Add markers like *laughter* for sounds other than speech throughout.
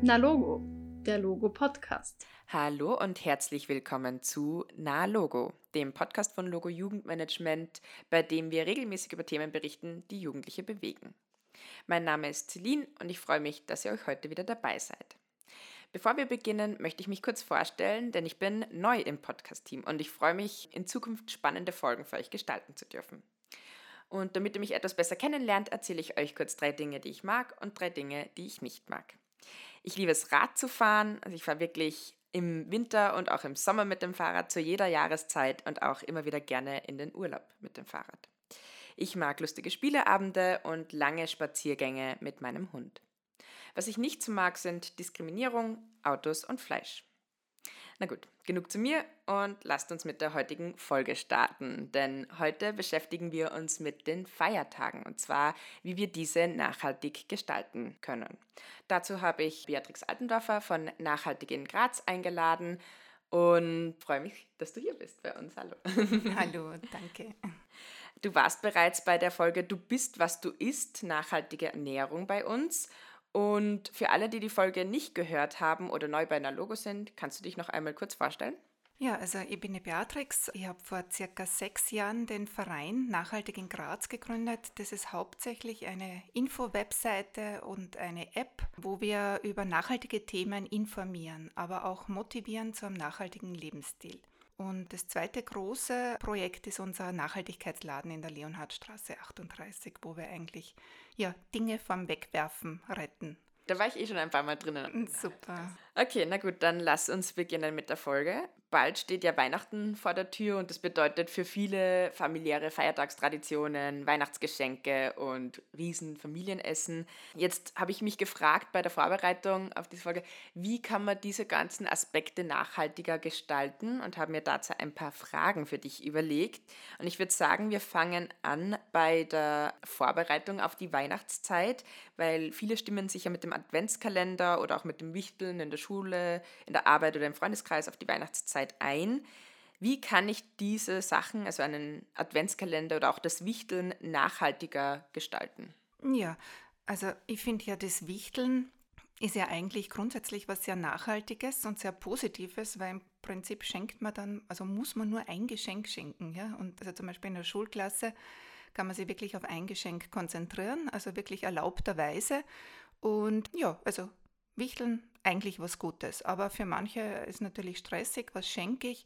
Na Logo, der Logo Podcast. Hallo und herzlich willkommen zu Na Logo, dem Podcast von Logo Jugendmanagement, bei dem wir regelmäßig über Themen berichten, die Jugendliche bewegen. Mein Name ist Celine und ich freue mich, dass ihr euch heute wieder dabei seid. Bevor wir beginnen, möchte ich mich kurz vorstellen, denn ich bin neu im Podcast-Team und ich freue mich, in Zukunft spannende Folgen für euch gestalten zu dürfen. Und damit ihr mich etwas besser kennenlernt, erzähle ich euch kurz drei Dinge, die ich mag und drei Dinge, die ich nicht mag. Ich liebe es, Rad zu fahren. Also ich fahre wirklich im Winter und auch im Sommer mit dem Fahrrad zu jeder Jahreszeit und auch immer wieder gerne in den Urlaub mit dem Fahrrad. Ich mag lustige Spieleabende und lange Spaziergänge mit meinem Hund. Was ich nicht so mag, sind Diskriminierung, Autos und Fleisch. Na gut, genug zu mir und lasst uns mit der heutigen Folge starten, denn heute beschäftigen wir uns mit den Feiertagen und zwar, wie wir diese nachhaltig gestalten können. Dazu habe ich Beatrix Altendorfer von Nachhaltig in Graz eingeladen und freue mich, dass du hier bist bei uns. Hallo. *laughs* Hallo, danke. Du warst bereits bei der Folge Du bist, was du isst, nachhaltige Ernährung bei uns und für alle, die die Folge nicht gehört haben oder neu bei einer Logo sind, kannst du dich noch einmal kurz vorstellen? Ja, also ich bin die Beatrix. Ich habe vor circa sechs Jahren den Verein Nachhaltig in Graz gegründet. Das ist hauptsächlich eine Info-Webseite und eine App, wo wir über nachhaltige Themen informieren, aber auch motivieren zu einem nachhaltigen Lebensstil. Und das zweite große Projekt ist unser Nachhaltigkeitsladen in der Leonhardstraße 38, wo wir eigentlich ja, Dinge vom Wegwerfen retten. Da war ich eh schon ein paar Mal drinnen. Super. Okay, na gut, dann lass uns beginnen mit der Folge bald steht ja Weihnachten vor der Tür und das bedeutet für viele familiäre Feiertagstraditionen, Weihnachtsgeschenke und riesen Familienessen. Jetzt habe ich mich gefragt bei der Vorbereitung auf diese Folge, wie kann man diese ganzen Aspekte nachhaltiger gestalten und habe mir dazu ein paar Fragen für dich überlegt. Und ich würde sagen, wir fangen an bei der Vorbereitung auf die Weihnachtszeit, weil viele stimmen sich ja mit dem Adventskalender oder auch mit dem Wichteln in der Schule, in der Arbeit oder im Freundeskreis auf die Weihnachtszeit Zeit ein. Wie kann ich diese Sachen, also einen Adventskalender oder auch das Wichteln, nachhaltiger gestalten? Ja, also ich finde ja, das Wichteln ist ja eigentlich grundsätzlich was sehr Nachhaltiges und sehr Positives, weil im Prinzip schenkt man dann, also muss man nur ein Geschenk schenken. Ja? Und also zum Beispiel in der Schulklasse kann man sich wirklich auf ein Geschenk konzentrieren, also wirklich erlaubterweise. Und ja, also Wichteln eigentlich was Gutes. Aber für manche ist natürlich stressig, was schenke ich?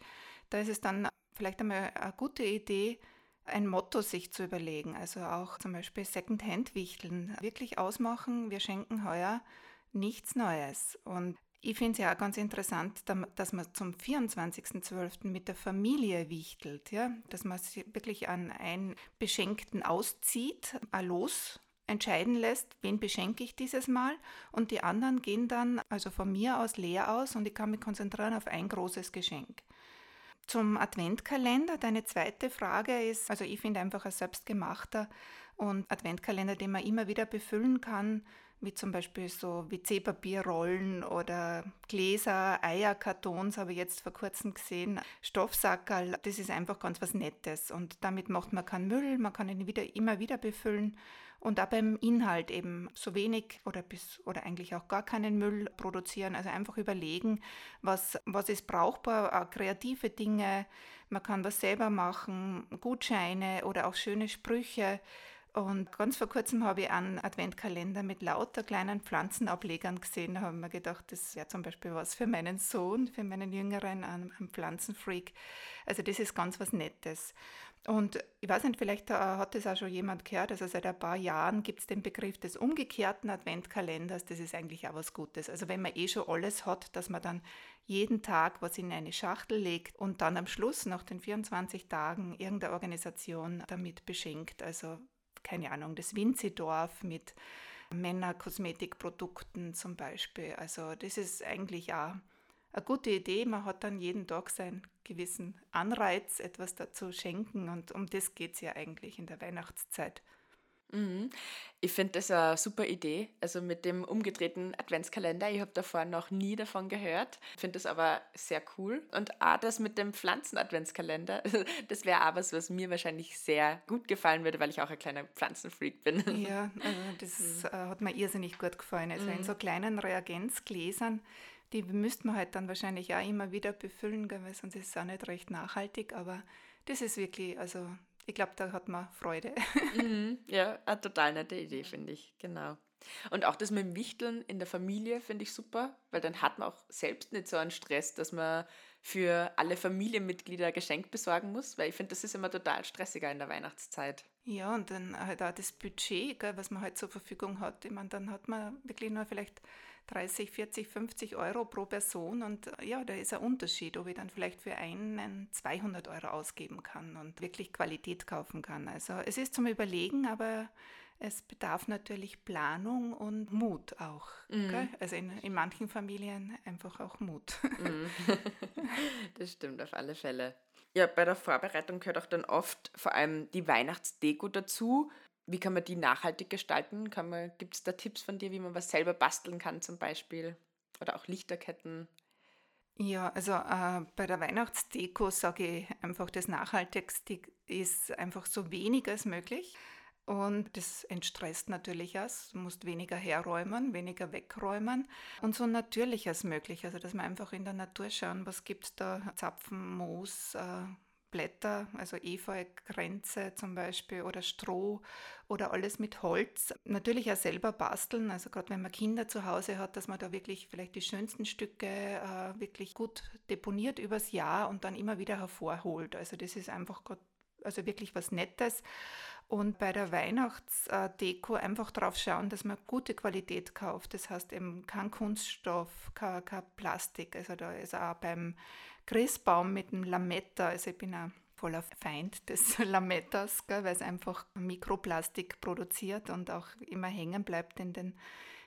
Da ist es dann vielleicht einmal eine gute Idee, ein Motto sich zu überlegen. Also auch zum Beispiel Secondhand-Wichteln. Wirklich ausmachen, wir schenken heuer nichts Neues. Und ich finde es ja auch ganz interessant, dass man zum 24.12. mit der Familie wichtelt, ja? dass man sich wirklich an einen Beschenkten auszieht, ein Los entscheiden lässt, wen beschenke ich dieses Mal. Und die anderen gehen dann also von mir aus leer aus und ich kann mich konzentrieren auf ein großes Geschenk. Zum Adventkalender, deine zweite Frage ist, also ich finde einfach ein selbstgemachter und Adventkalender, den man immer wieder befüllen kann, wie zum Beispiel so WC-Papierrollen oder Gläser, Eierkartons, habe ich jetzt vor kurzem gesehen, Stoffsackerl, das ist einfach ganz was Nettes. Und damit macht man keinen Müll, man kann ihn wieder, immer wieder befüllen und auch beim Inhalt eben so wenig oder bis oder eigentlich auch gar keinen Müll produzieren. Also einfach überlegen, was, was ist brauchbar, auch kreative Dinge. Man kann was selber machen, Gutscheine oder auch schöne Sprüche. Und ganz vor kurzem habe ich einen Adventkalender mit lauter kleinen Pflanzenablegern gesehen. Da habe ich mir gedacht, das wäre zum Beispiel was für meinen Sohn, für meinen Jüngeren, einen Pflanzenfreak. Also das ist ganz was Nettes. Und ich weiß nicht, vielleicht äh, hat das auch schon jemand gehört, also seit ein paar Jahren gibt es den Begriff des umgekehrten Adventkalenders, das ist eigentlich auch was Gutes. Also wenn man eh schon alles hat, dass man dann jeden Tag was in eine Schachtel legt und dann am Schluss nach den 24 Tagen irgendeine Organisation damit beschenkt. Also keine Ahnung, das Winzidorf mit Männerkosmetikprodukten zum Beispiel. Also das ist eigentlich auch eine gute Idee. Man hat dann jeden Tag seinen gewissen Anreiz, etwas dazu schenken und um das geht es ja eigentlich in der Weihnachtszeit. Mhm. Ich finde das eine super Idee. Also mit dem umgedrehten Adventskalender. Ich habe davor noch nie davon gehört. Finde das aber sehr cool. Und auch das mit dem Pflanzen-Adventskalender, *laughs* das wäre auch was, was mir wahrscheinlich sehr gut gefallen würde, weil ich auch ein kleiner Pflanzenfreak bin. Ja, *laughs* also das mhm. Äh, hat mir irrsinnig gut gefallen. Also mhm. in so kleinen Reagenzgläsern, die müsste man halt dann wahrscheinlich auch immer wieder befüllen, weil sonst ist es auch nicht recht nachhaltig. Aber das ist wirklich, also ich glaube, da hat man Freude. *laughs* Mhm, ja, eine total nette Idee, finde ich, genau. Und auch das mit dem Wichteln in der Familie finde ich super, weil dann hat man auch selbst nicht so einen Stress, dass man für alle Familienmitglieder ein Geschenk besorgen muss, weil ich finde, das ist immer total stressiger in der Weihnachtszeit. Ja, und dann halt auch das Budget, gell, was man halt zur Verfügung hat. Ich meine, dann hat man wirklich nur vielleicht 30, 40, 50 Euro pro Person und äh, ja, da ist ein Unterschied, ob ich dann vielleicht für einen 200 Euro ausgeben kann und wirklich Qualität kaufen kann. Also es ist zum Überlegen, aber es bedarf natürlich Planung und Mut auch. Mhm. Also in, in manchen Familien einfach auch Mut. Mhm. *laughs* das stimmt auf alle Fälle. Ja, bei der Vorbereitung gehört auch dann oft vor allem die Weihnachtsdeko dazu. Wie kann man die nachhaltig gestalten? Gibt es da Tipps von dir, wie man was selber basteln kann zum Beispiel? Oder auch Lichterketten? Ja, also äh, bei der Weihnachtsdeko sage ich einfach, das Nachhaltigste ist einfach so wenig als möglich. Und das entstresst natürlich auch. Du musst weniger herräumen, weniger wegräumen und so natürlich als möglich. Also, dass wir einfach in der Natur schauen, was gibt es da? Zapfen, Moos, äh, Blätter, also Efeu-Grenze zum Beispiel oder Stroh oder alles mit Holz. Natürlich auch selber basteln, also gerade wenn man Kinder zu Hause hat, dass man da wirklich vielleicht die schönsten Stücke äh, wirklich gut deponiert übers Jahr und dann immer wieder hervorholt. Also das ist einfach grad, also wirklich was Nettes. Und bei der Weihnachtsdeko einfach darauf schauen, dass man gute Qualität kauft. Das heißt eben kein Kunststoff, kein, kein Plastik. Also da ist auch beim Christbaum mit dem Lametta. Also ich bin ein voller Feind des *laughs* Lamettas, weil es einfach Mikroplastik produziert und auch immer hängen bleibt in den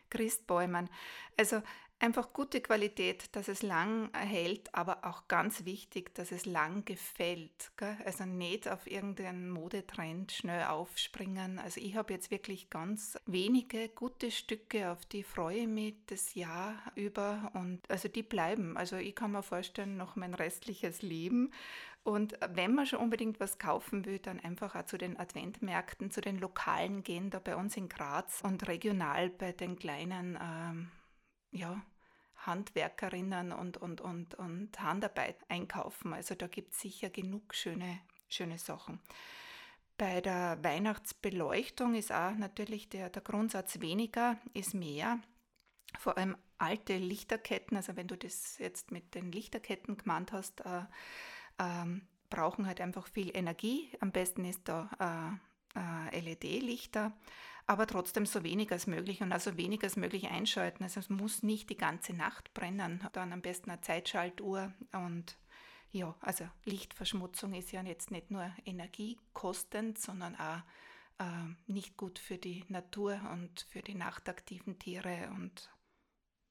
Christbäumen. Also einfach gute Qualität, dass es lang hält, aber auch ganz wichtig, dass es lang gefällt. Gell? Also nicht auf irgendeinen Modetrend schnell aufspringen. Also ich habe jetzt wirklich ganz wenige gute Stücke, auf die freue ich mich das Jahr über und also die bleiben. Also ich kann mir vorstellen, noch mein restliches Leben. Und wenn man schon unbedingt was kaufen will, dann einfach auch zu den Adventmärkten, zu den Lokalen gehen, da bei uns in Graz und regional bei den kleinen ähm, ja, Handwerkerinnen und, und, und, und Handarbeit einkaufen. Also da gibt es sicher genug schöne, schöne Sachen. Bei der Weihnachtsbeleuchtung ist auch natürlich der, der Grundsatz weniger ist mehr. Vor allem alte Lichterketten, also wenn du das jetzt mit den Lichterketten gemeint hast, äh, äh, brauchen halt einfach viel Energie. Am besten ist da äh, äh LED-Lichter aber trotzdem so wenig als möglich und also wenig als möglich einschalten. Also es muss nicht die ganze Nacht brennen, dann am besten eine Zeitschaltuhr und ja, also Lichtverschmutzung ist ja jetzt nicht nur energiekostend, sondern auch äh, nicht gut für die Natur und für die nachtaktiven Tiere und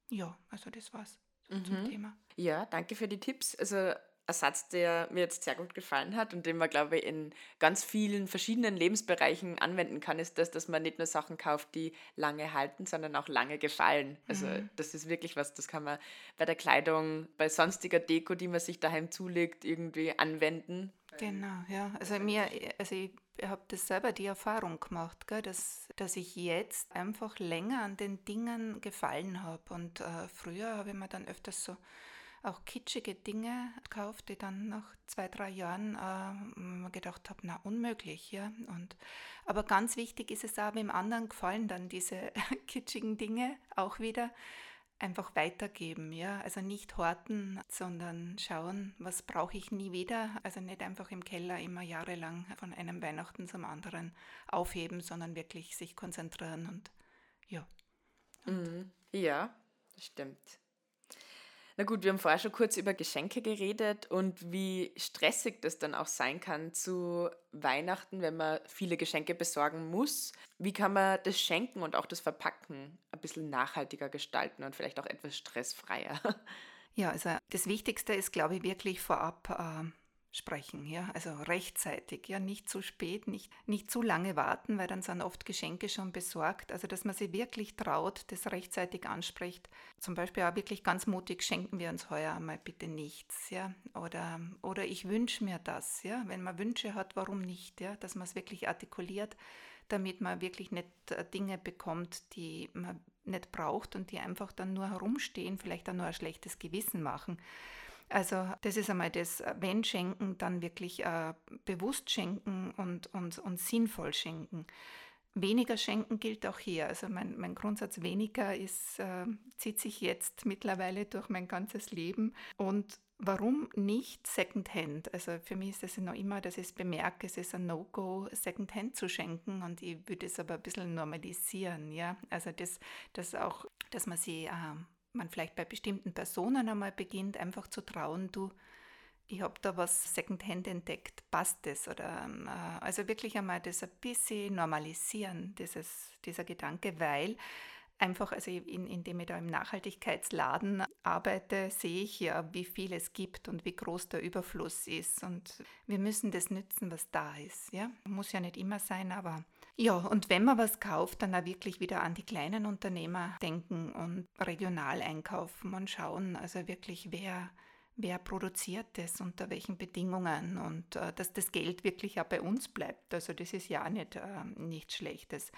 ja, also das war's mhm. zum Thema. Ja, danke für die Tipps. Also ein Satz, der mir jetzt sehr gut gefallen hat und den man, glaube ich, in ganz vielen verschiedenen Lebensbereichen anwenden kann, ist das, dass man nicht nur Sachen kauft, die lange halten, sondern auch lange gefallen. Also mhm. das ist wirklich was, das kann man bei der Kleidung, bei sonstiger Deko, die man sich daheim zulegt, irgendwie anwenden. Genau, ja. Also mir, also ich habe das selber die Erfahrung gemacht, gell, dass, dass ich jetzt einfach länger an den Dingen gefallen habe. Und äh, früher habe ich mir dann öfters so auch kitschige Dinge gekauft, die dann nach zwei, drei Jahren äh, gedacht habe, na unmöglich, ja. Und, aber ganz wichtig ist es auch, dem anderen gefallen dann diese *laughs* kitschigen Dinge auch wieder einfach weitergeben, ja. Also nicht horten, sondern schauen, was brauche ich nie wieder. Also nicht einfach im Keller immer jahrelang von einem Weihnachten zum anderen aufheben, sondern wirklich sich konzentrieren und ja. Und mhm. Ja, stimmt. Na gut, wir haben vorher schon kurz über Geschenke geredet und wie stressig das dann auch sein kann zu Weihnachten, wenn man viele Geschenke besorgen muss. Wie kann man das Schenken und auch das Verpacken ein bisschen nachhaltiger gestalten und vielleicht auch etwas stressfreier? *laughs* Ja, also das Wichtigste ist, glaube ich, wirklich vorab äh, sprechen, ja, also rechtzeitig, ja, nicht zu spät, nicht, nicht zu lange warten, weil dann sind oft Geschenke schon besorgt. Also, dass man sich wirklich traut, das rechtzeitig anspricht. Zum Beispiel auch wirklich ganz mutig, schenken wir uns heuer einmal bitte nichts, ja, oder, oder ich wünsche mir das, ja, wenn man Wünsche hat, warum nicht, ja, dass man es wirklich artikuliert, damit man wirklich nicht äh, Dinge bekommt, die man nicht braucht und die einfach dann nur herumstehen, vielleicht dann nur ein schlechtes Gewissen machen. Also das ist einmal das, wenn schenken, dann wirklich äh, bewusst schenken und, und, und sinnvoll schenken. Weniger schenken gilt auch hier. Also mein, mein Grundsatz weniger ist, äh, zieht sich jetzt mittlerweile durch mein ganzes Leben. Und warum nicht Secondhand? Also für mich ist es noch immer, dass ich es bemerke, es ist ein No-Go, Secondhand zu schenken und ich würde es aber ein bisschen normalisieren. Ja? Also das, das auch, dass man sie äh, man vielleicht bei bestimmten Personen einmal beginnt, einfach zu trauen, du, ich habe da was Secondhand entdeckt, passt das? Oder, äh, also wirklich einmal das ein bisschen normalisieren, dieses, dieser Gedanke, weil einfach, also in, indem ich da im Nachhaltigkeitsladen arbeite, sehe ich ja, wie viel es gibt und wie groß der Überfluss ist. Und wir müssen das nützen, was da ist. Ja? Muss ja nicht immer sein, aber ja, und wenn man was kauft, dann auch wirklich wieder an die kleinen Unternehmer denken und regional einkaufen und schauen, also wirklich, wer, wer produziert das, unter welchen Bedingungen und äh, dass das Geld wirklich auch bei uns bleibt. Also das ist ja nicht, äh, nichts Schlechtes.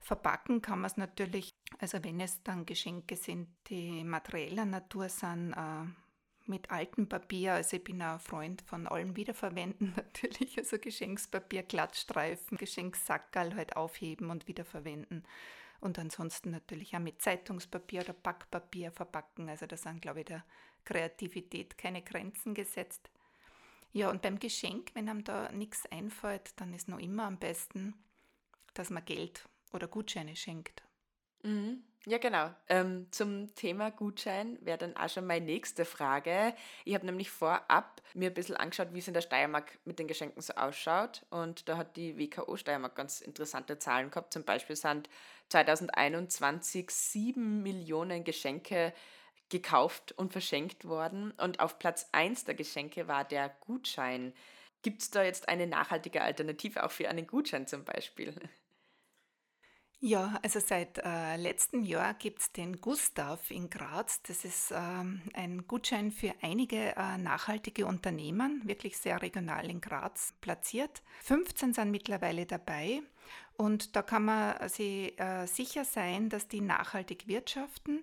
Verpacken kann man es natürlich, also wenn es dann Geschenke sind, die materieller Natur sind, äh, mit altem Papier. Also ich bin ein Freund von allem Wiederverwenden *laughs* natürlich. Also Geschenkspapier, Glattstreifen, Geschenksackerl halt aufheben und wiederverwenden. Und ansonsten natürlich auch mit Zeitungspapier oder Backpapier verpacken. Also da sind, glaube ich, der Kreativität keine Grenzen gesetzt. Ja, und beim Geschenk, wenn einem da nichts einfällt, dann ist noch immer am besten, dass man Geld oder Gutscheine schenkt. Mhm. Ja, genau. Ähm, zum Thema Gutschein wäre dann auch schon meine nächste Frage. Ich habe nämlich vorab mir ein bisschen angeschaut, wie es in der Steiermark mit den Geschenken so ausschaut. Und da hat die WKO Steiermark ganz interessante Zahlen gehabt. Zum Beispiel sind 2021 sieben Millionen Geschenke gekauft und verschenkt worden. Und auf Platz 1 der Geschenke war der Gutschein. Gibt es da jetzt eine nachhaltige Alternative auch für einen Gutschein zum Beispiel? Ja, also seit äh, letztem Jahr gibt es den Gustav in Graz. Das ist ähm, ein Gutschein für einige äh, nachhaltige Unternehmen, wirklich sehr regional in Graz platziert. 15 sind mittlerweile dabei und da kann man sich äh, sicher sein, dass die nachhaltig wirtschaften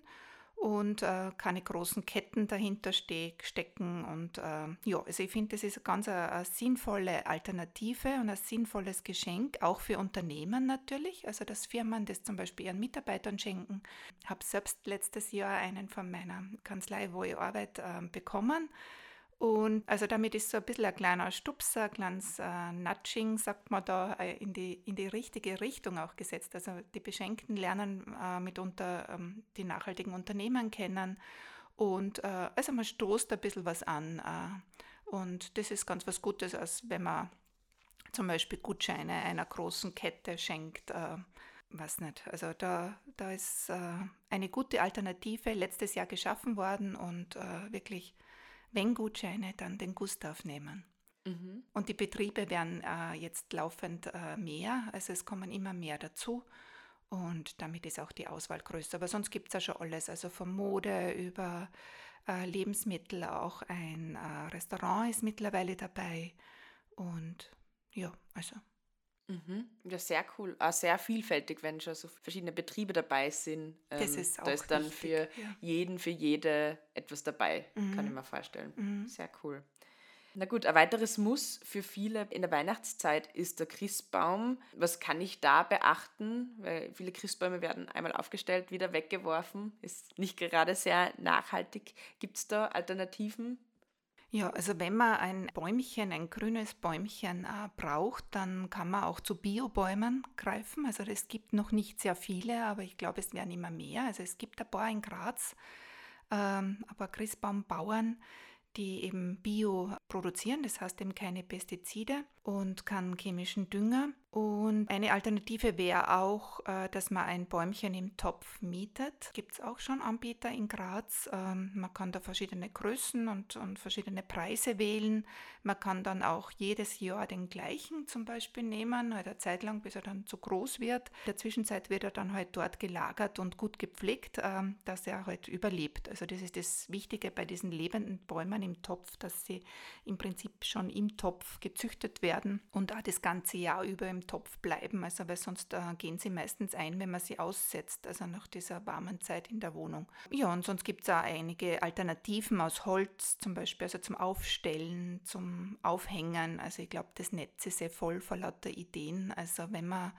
und äh, keine großen Ketten dahinter ste stecken. Und äh, ja, also ich finde, das ist ganz eine, eine, sinnvolle Alternative und ein sinnvolles Geschenk, auch für Unternehmen natürlich. Also dass Firmen das zum Beispiel ihren Mitarbeitern schenken. Ich habe selbst letztes Jahr einen von meiner Kanzlei, wo ich arbeite, äh, bekommen. Und also damit ist so ein bisschen ein kleiner Stupser, ein kleines äh, Nudging, sagt man da, äh, in, die, in die richtige Richtung auch gesetzt. Also die Beschenkten lernen äh, mitunter ähm, die nachhaltigen Unternehmen kennen und äh, also man stoßt ein bisschen was an. Äh, und das ist ganz was Gutes, als wenn man zum Beispiel Gutscheine einer großen Kette schenkt. Äh, weiß nicht. Also da, da ist eine gute Alternative letztes Jahr geschaffen worden und wirklich wenn Gutscheine, dann den Gustav nehmen. Mhm. Und die Betriebe werden äh, jetzt laufend äh, mehr, also es kommen immer mehr dazu. Und damit ist auch die Auswahl größer. Aber sonst gibt es ja schon alles, also von Mode über äh, Lebensmittel, auch ein äh, Restaurant ist mittlerweile dabei. Und ja, also Mhm. Ja, sehr cool. Auch sehr vielfältig, wenn schon so verschiedene Betriebe dabei sind. Ähm, das ist auch Da ist dann wichtig, für ja. jeden, für jede etwas dabei, mhm. kann ich mir vorstellen. Mhm. Sehr cool. Na gut, ein weiteres Muss für viele in der Weihnachtszeit ist der Christbaum. Was kann ich da beachten? Weil viele Christbäume werden einmal aufgestellt, wieder weggeworfen. Ist nicht gerade sehr nachhaltig. Gibt es da Alternativen? Ja, also wenn man ein Bäumchen, ein grünes Bäumchen äh, braucht, dann kann man auch zu Biobäumen greifen. Also es gibt noch nicht sehr viele, aber ich glaube, es werden immer mehr. Also es gibt ein paar in Graz, ähm, aber Christbaumbauern, die eben Bio produzieren, das heißt eben keine Pestizide und keinen chemischen Dünger. Und eine Alternative wäre auch, äh, dass man ein Bäumchen im Topf mietet. Gibt es auch schon Anbieter in Graz. Ähm, man kann da verschiedene Größen und, und verschiedene Preise wählen. Man kann dann auch jedes Jahr den gleichen zum Beispiel nehmen, halt eine Zeit lang, bis er dann zu groß wird. In der Zwischenzeit wird er dann halt dort gelagert und gut gepflegt, ähm, dass er halt überlebt. Also das ist das Wichtige bei diesen lebenden Bäumen im Topf, dass sie im Prinzip schon im Topf gezüchtet werden und auch das ganze Jahr über im Topf bleiben, also weil sonst äh, gehen sie meistens ein, wenn man sie aussetzt, also nach dieser warmen Zeit in der Wohnung. Ja, und sonst gibt es auch einige Alternativen aus Holz, zum Beispiel also zum Aufstellen, zum Aufhängen. Also ich glaube, das Netz ist sehr voll vor lauter Ideen. Also wenn man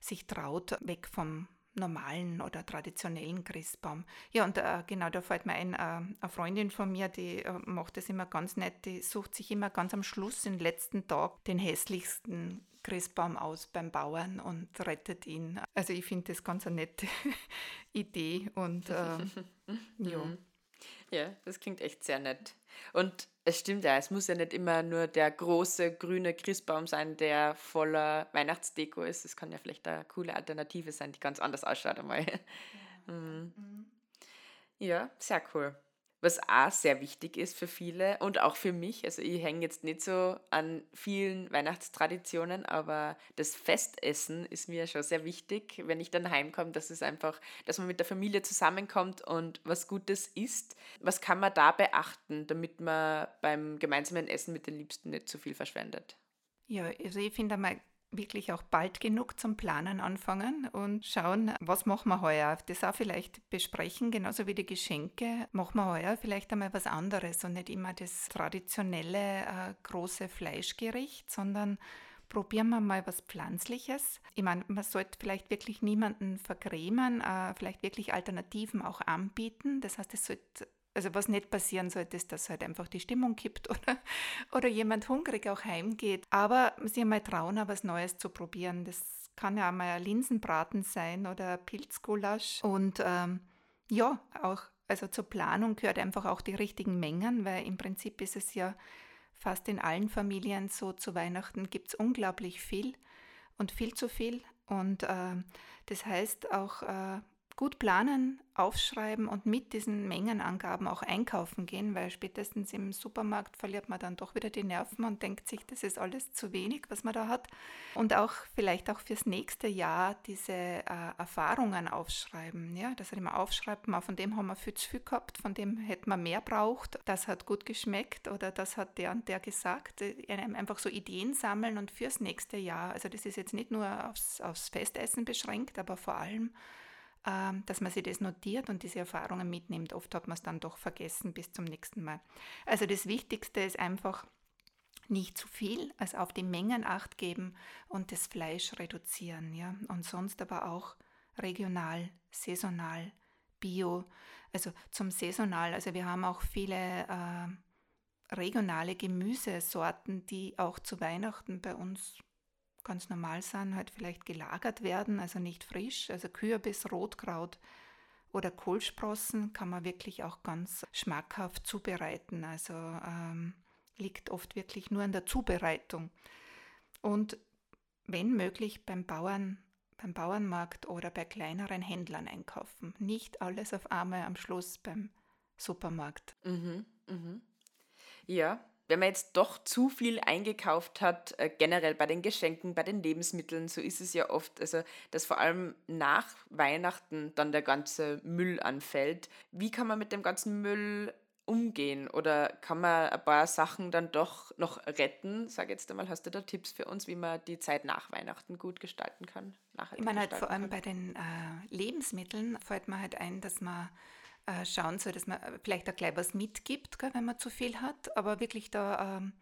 sich traut, weg vom normalen oder traditionellen Christbaum. Ja, und äh, genau, da fällt mir ein, äh, eine Freundin von mir, die äh, macht das immer ganz nett, die sucht sich immer ganz am Schluss, den letzten Tag, den hässlichsten Christbaum aus beim Bauern und rettet ihn. Also ich finde das ganz eine nette *laughs* Idee und äh, *laughs* ja. Mhm. Ja, das klingt echt sehr nett. Und es stimmt ja, es muss ja nicht immer nur der große grüne Christbaum sein, der voller Weihnachtsdeko ist. Es kann ja vielleicht eine coole Alternative sein, die ganz anders ausschaut einmal. Ja, *laughs* mhm. ja sehr cool was auch sehr wichtig ist für viele und auch für mich. Also ich hänge jetzt nicht so an vielen Weihnachtstraditionen, aber das Festessen ist mir schon sehr wichtig, wenn ich dann heimkomme, dass es einfach, dass man mit der Familie zusammenkommt und was Gutes isst. Was kann man da beachten, damit man beim gemeinsamen Essen mit den Liebsten nicht zu viel verschwendet? Ja, also ich finde einmal wirklich auch bald genug zum Planen anfangen und schauen, was machen wir heuer. Das auch vielleicht besprechen, genauso wie die Geschenke. Machen wir heuer vielleicht einmal was anderes und nicht immer das traditionelle äh, große Fleischgericht, sondern probieren wir mal was Pflanzliches. Ich meine, man sollte vielleicht wirklich niemanden vergrämen, äh, vielleicht wirklich Alternativen auch anbieten. Das heißt, es sollte also was nicht passieren sollte, ist, dass halt einfach die Stimmung kippt *laughs* oder, oder jemand hungrig auch heimgeht. Aber sich einmal trauen, was Neues zu probieren. Das kann ja auch mal ein Linsenbraten sein oder Pilzgulasch. Und ähm, ja, auch also zur Planung gehört einfach auch die richtigen Mengen, weil im Prinzip ist es ja fast in allen Familien so, zu Weihnachten gibt es unglaublich viel und viel zu viel. Und äh, das heißt auch äh, gut planen, aufschreiben und mit diesen Mengenangaben auch einkaufen gehen, weil spätestens im Supermarkt verliert man dann doch wieder die Nerven und denkt sich, das ist alles zu wenig, was man da hat. Und auch vielleicht auch fürs nächste Jahr diese äh, Erfahrungen aufschreiben. Ja? Dass man immer aufschreibt, mal von dem haben wir viel zu viel gehabt, von dem hätte man mehr braucht, das hat gut geschmeckt oder das hat der und der gesagt. Äh, einfach so Ideen sammeln und fürs nächste Jahr. Also das ist jetzt nicht nur aufs, aufs Festessen beschränkt, aber vor allem dass man sich das notiert und diese Erfahrungen mitnimmt. Oft hat man es dann doch vergessen bis zum nächsten Mal. Also das Wichtigste ist einfach, nicht zu viel, also auf die Mengen acht geben und das Fleisch reduzieren, ja. Und sonst aber auch regional, saisonal, bio, also zum saisonal. Also wir haben auch viele äh, regionale Gemüsesorten, die auch zu Weihnachten bei uns ganz normal sind, halt vielleicht gelagert werden, also nicht frisch. Also Kürbis, Rotkraut oder Kohlsprossen kann man wirklich auch ganz schmackhaft zubereiten. Also ähm, liegt oft wirklich nur an der Zubereitung. Und wenn möglich beim Bauern, beim Bauernmarkt oder bei kleineren Händlern einkaufen. Nicht alles auf einmal am Schluss beim Supermarkt. Mhm, mhm. Ja, wenn man jetzt doch zu viel eingekauft hat, äh, generell bei den Geschenken, bei den Lebensmitteln, so ist es ja oft, also dass vor allem nach Weihnachten dann der ganze Müll anfällt. Wie kann man mit dem ganzen Müll umgehen oder kann man ein paar Sachen dann doch noch retten? Sag jetzt einmal, hast du da Tipps für uns, wie man die Zeit nach Weihnachten gut gestalten kann? Ich meine halt vor allem kann? bei den äh, Lebensmitteln fällt mir halt ein, dass man äh, schauen soll, dass man äh, vielleicht auch gleich was mitgibt, gell, wenn man zu viel hat, aber wirklich da, ähm,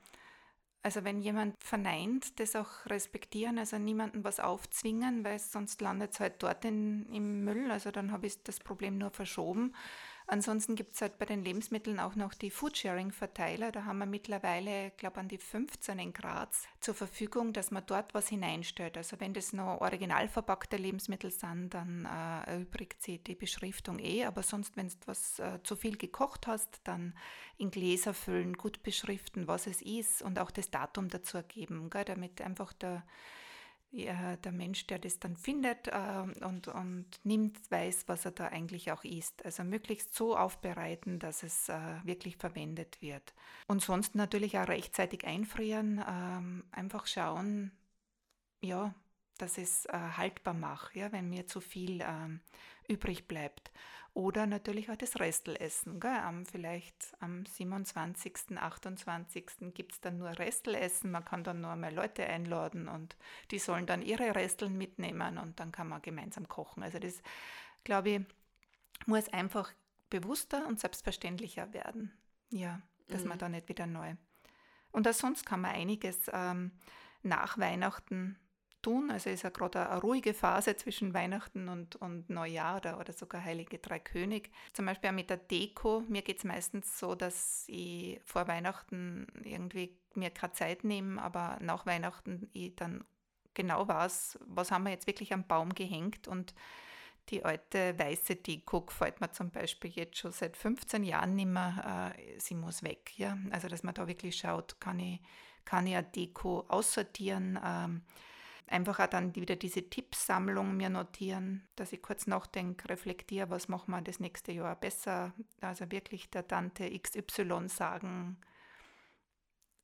also wenn jemand verneint, das auch respektieren, also niemanden was aufzwingen, weil sonst landet es halt dort in, im Müll, also dann habe ich das Problem nur verschoben. Ansonsten gibt es halt bei den Lebensmitteln auch noch die Foodsharing-Verteiler. Da haben wir mittlerweile, glaube an die 15 in Graz zur Verfügung, dass man dort was hineinstellt. Also wenn das noch original verpackte Lebensmittel sind, dann äh, erübrigt sich die Beschriftung eh. Aber sonst, wenn du was äh, zu viel gekocht hast, dann in Gläser füllen, gut beschriften, was es ist und auch das Datum dazu geben, gell, damit einfach der ja, der Mensch, der das dann findet äh, und, und nimmt, weiß, was er da eigentlich auch isst. Also möglichst so aufbereiten, dass es äh, wirklich verwendet wird. Und sonst natürlich auch rechtzeitig einfrieren, ähm, einfach schauen, ja, dass es äh, haltbar macht, ja, wenn mir zu viel ähm, übrig bleibt. Oder natürlich auch das Restel essen. Gell? Am, vielleicht am 27., 28. gibt es dann nur Restelessen. Man kann dann nur einmal Leute einladen und die sollen dann ihre Resteln mitnehmen und dann kann man gemeinsam kochen. Also das, glaube ich, muss einfach bewusster und selbstverständlicher werden. Ja, dass mhm. man da nicht wieder neu. Und auch sonst kann man einiges ähm, nach Weihnachten tun. Also ist ja gerade eine ruhige Phase zwischen Weihnachten und, und Neujahr oder, oder sogar Heilige Drei König. Zum Beispiel auch mit der Deko. Mir geht es meistens so, dass ich vor Weihnachten irgendwie mir keine Zeit nehme, aber nach Weihnachten ich dann genau weiß, was haben wir jetzt wirklich am Baum gehängt und die alte weiße Deko gefällt mir zum Beispiel jetzt schon seit 15 Jahren nicht mehr. Äh, sie muss weg. Ja? Also, dass man da wirklich schaut, kann ich, kann ich eine Deko aussortieren. Ähm, einfach auch dann wieder diese Tippsammlung mir notieren, dass ich kurz nachdenke, reflektiere, was machen wir das nächste Jahr besser. Also wirklich der Tante XY sagen,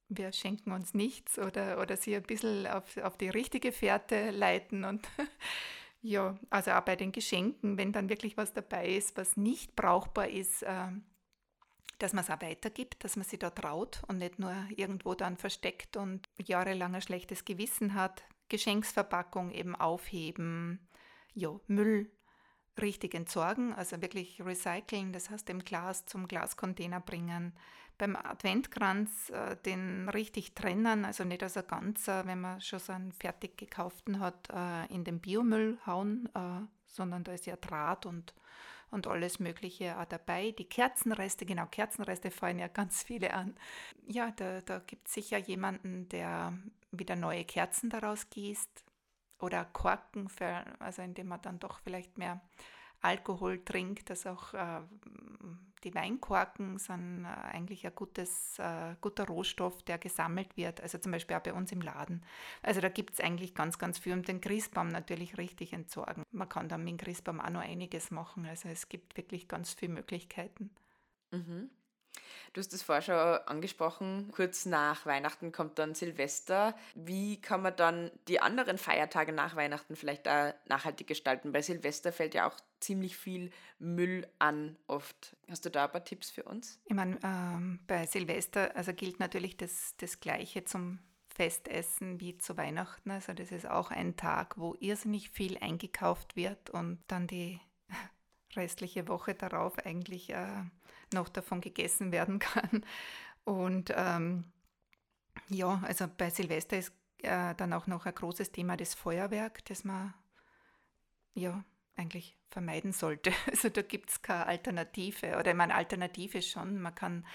wir schenken uns nichts oder, oder sie ein bisschen auf, auf die richtige Fährte leiten und *laughs* ja, also auch bei den Geschenken, wenn dann wirklich was dabei ist, was nicht brauchbar ist, äh, dass man es auch weitergibt, dass man sich da traut und nicht nur irgendwo dann versteckt und jahrelang ein schlechtes Gewissen hat, Geschenksverpackung eben aufheben, ja, Müll richtig entsorgen, also wirklich recyceln, das heißt im Glas zum Glascontainer bringen. Beim Adventkranz äh, den richtig trennen, also nicht als ein ganzer, wenn man schon so einen fertig gekauften hat, äh, in den Biomüll hauen, äh, sondern da ist ja Draht und, und alles Mögliche auch dabei. Die Kerzenreste, genau, Kerzenreste fallen ja ganz viele an. Ja, da, da gibt es sicher jemanden, der wieder neue Kerzen daraus gießt oder Korken, für, also indem man dann doch vielleicht mehr Alkohol trinkt, dass auch äh, die Weinkorken sind äh, eigentlich ein gutes, äh, guter Rohstoff, der gesammelt wird, also zum Beispiel auch bei uns im Laden. Also da gibt es eigentlich ganz, ganz viel, um den Christbaum natürlich richtig entsorgen. Man kann dann mit dem Christbaum auch noch einiges machen, also es gibt wirklich ganz viele Möglichkeiten. Mhm. Du hast es vorher schon angesprochen, kurz nach Weihnachten kommt dann Silvester. Wie kann man dann die anderen Feiertage nach Weihnachten vielleicht auch nachhaltig gestalten? Bei Silvester fällt ja auch ziemlich viel Müll an oft. Hast du da ein paar Tipps für uns? Ich meine, ähm, bei Silvester also gilt natürlich das, das Gleiche zum Festessen wie zu Weihnachten. Also das ist auch ein Tag, wo irrsinnig viel eingekauft wird und dann die *laughs* restliche Woche darauf eigentlich äh, noch davon gegessen werden *laughs* kann. Und ähm, ja, also bei Silvester ist äh, dann auch noch ein großes Thema das Feuerwerk, das man ja eigentlich vermeiden sollte. *laughs* Also da gibt es keine Alternative. Oder ich meine, Alternative schon. Man kann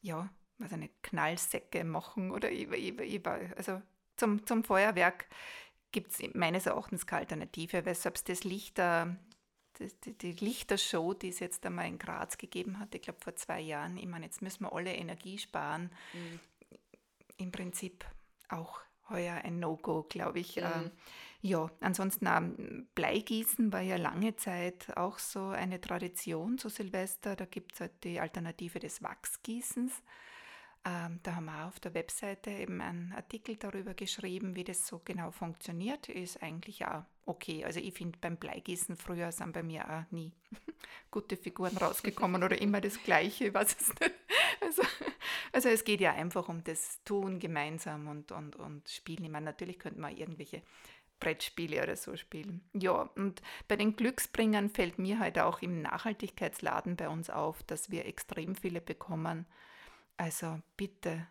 ja, also nicht Knallsäcke machen oder also zum, zum Feuerwerk gibt es meines Erachtens keine Alternative, weil selbst das Lichter, die, die, Lichtershow, die es jetzt einmal in Graz gegeben hat, ich glaube vor zwei Jahren, ich meine, jetzt müssen wir alle Energie sparen. Mhm. Im Prinzip auch heuer ein No-Go, glaube ich. Mhm. Ähm, ja, ansonsten ähm, Bleigießen war ja lange Zeit auch so eine Tradition zu Silvester. Da gibt es halt die Alternative des Wachsgießens. Ähm, da haben wir auf der Webseite eben einen Artikel darüber geschrieben, wie das so genau funktioniert. Ist eigentlich auch okay. Also ich finde beim Bleigießen früher sind bei mir auch nie *laughs* gute Figuren rausgekommen oder immer das Gleiche, was es nicht. *laughs* Also, also es geht ja einfach um das Tun gemeinsam und, und, und Spielen. Ich meine, natürlich könnte man irgendwelche Brettspiele oder so spielen. Ja, und bei den Glücksbringern fällt mir halt auch im Nachhaltigkeitsladen bei uns auf, dass wir extrem viele bekommen also bitte,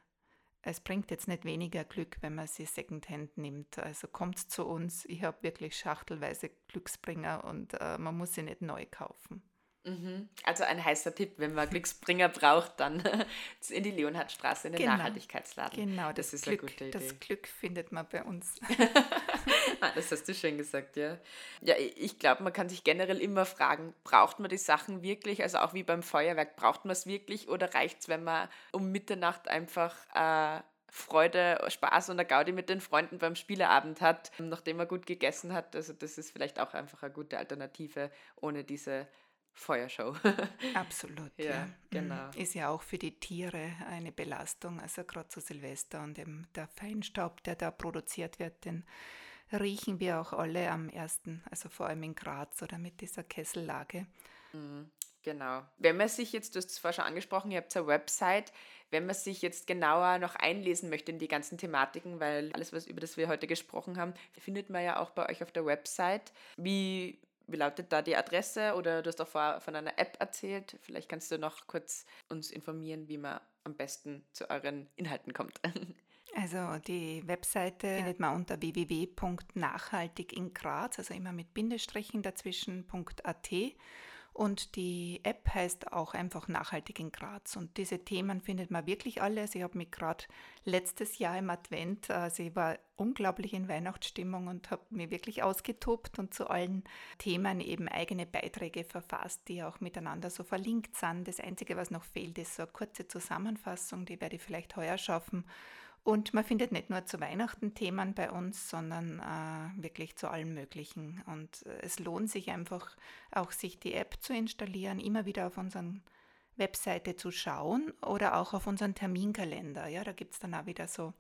es bringt jetzt nicht weniger Glück, wenn man sie Secondhand nimmt. Also kommt zu uns. Ich habe wirklich schachtelweise Glücksbringer und äh, man muss sie nicht neu kaufen. Mhm. Also ein heißer Tipp, wenn man *laughs* Glücksbringer braucht, dann *laughs* in die Leonhardstraße in den genau. Nachhaltigkeitsladen. Genau, das, das ist Glück, eine gute Idee. Das Glück findet man bei uns. *laughs* das hast du schön gesagt, ja. Ja, ich glaube, man kann sich generell immer fragen, braucht man die Sachen wirklich? Also auch wie beim Feuerwerk, braucht man es wirklich oder reicht es, wenn man um Mitternacht einfach äh, Freude, Spaß und eine Gaudi mit den Freunden beim Spieleabend hat, nachdem er gut gegessen hat. Also das ist vielleicht auch einfach eine gute Alternative ohne diese Feuershow. *laughs* Absolut, ja, ja. genau. Ist ja auch für die Tiere eine Belastung. Also gerade zu Silvester und eben der Feinstaub, der da produziert wird, den riechen wir auch alle am ersten, also vor allem in Graz oder mit dieser Kessellage. Mhm, genau. Wenn man sich jetzt, du hast es vorher schon angesprochen, ihr habt eine Website, wenn man sich jetzt genauer noch einlesen möchte in die ganzen Thematiken, weil alles, was über das wir heute gesprochen haben, findet man ja auch bei euch auf der Website. Wie, wie lautet da die Adresse? Oder du hast auch vorher von einer App erzählt. Vielleicht kannst du noch kurz uns informieren, wie man am besten zu euren Inhalten kommt. *laughs* Also die Webseite findet man unter www.nachhaltig in Graz, also immer mit Bindestrichen dazwischen.at. Und die App heißt auch einfach Nachhaltig in Graz. Und diese Themen findet man wirklich alle. Also ich habe mich gerade letztes Jahr im Advent, also ich war unglaublich in Weihnachtsstimmung und habe mich wirklich ausgetobt und zu allen Themen eben eigene Beiträge verfasst, die auch miteinander so verlinkt sind. Das Einzige, was noch fehlt, ist so eine kurze Zusammenfassung, die werde ich vielleicht heuer schaffen. Und man findet nicht nur zu Weihnachten Themen bei uns, sondern äh, wirklich zu allem Möglichen. Und äh, es lohnt sich einfach auch, sich die App zu installieren, immer wieder auf unseren Webseite zu schauen oder auch auf unseren Terminkalender. Ja, da gibt es dann auch wieder so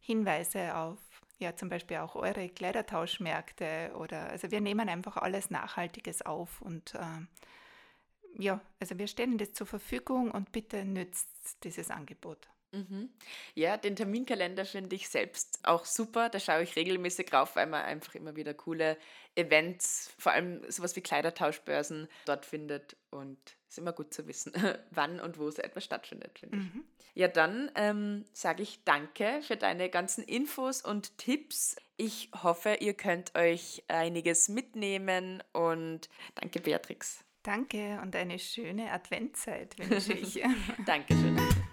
Hinweise auf, ja, zum Beispiel auch eure Kleidertauschmärkte oder, also wir nehmen einfach alles Nachhaltiges auf und äh, ja, also wir stellen das zur Verfügung und bitte nützt dieses Angebot. Mhm. Ja, den Terminkalender finde ich selbst auch super. Da schaue ich regelmäßig drauf, weil man einfach immer wieder coole Events, vor allem sowas wie Kleidertauschbörsen dort findet. Und es ist immer gut zu wissen, *laughs* wann und wo so etwas stattfindet, finde ich. Mhm. Ja, dann ähm, sage ich danke für deine ganzen Infos und Tipps. Ich hoffe, ihr könnt euch einiges mitnehmen und danke, Beatrix. Danke und eine schöne Adventzeit wünsche ich. *laughs* Dankeschön. *laughs*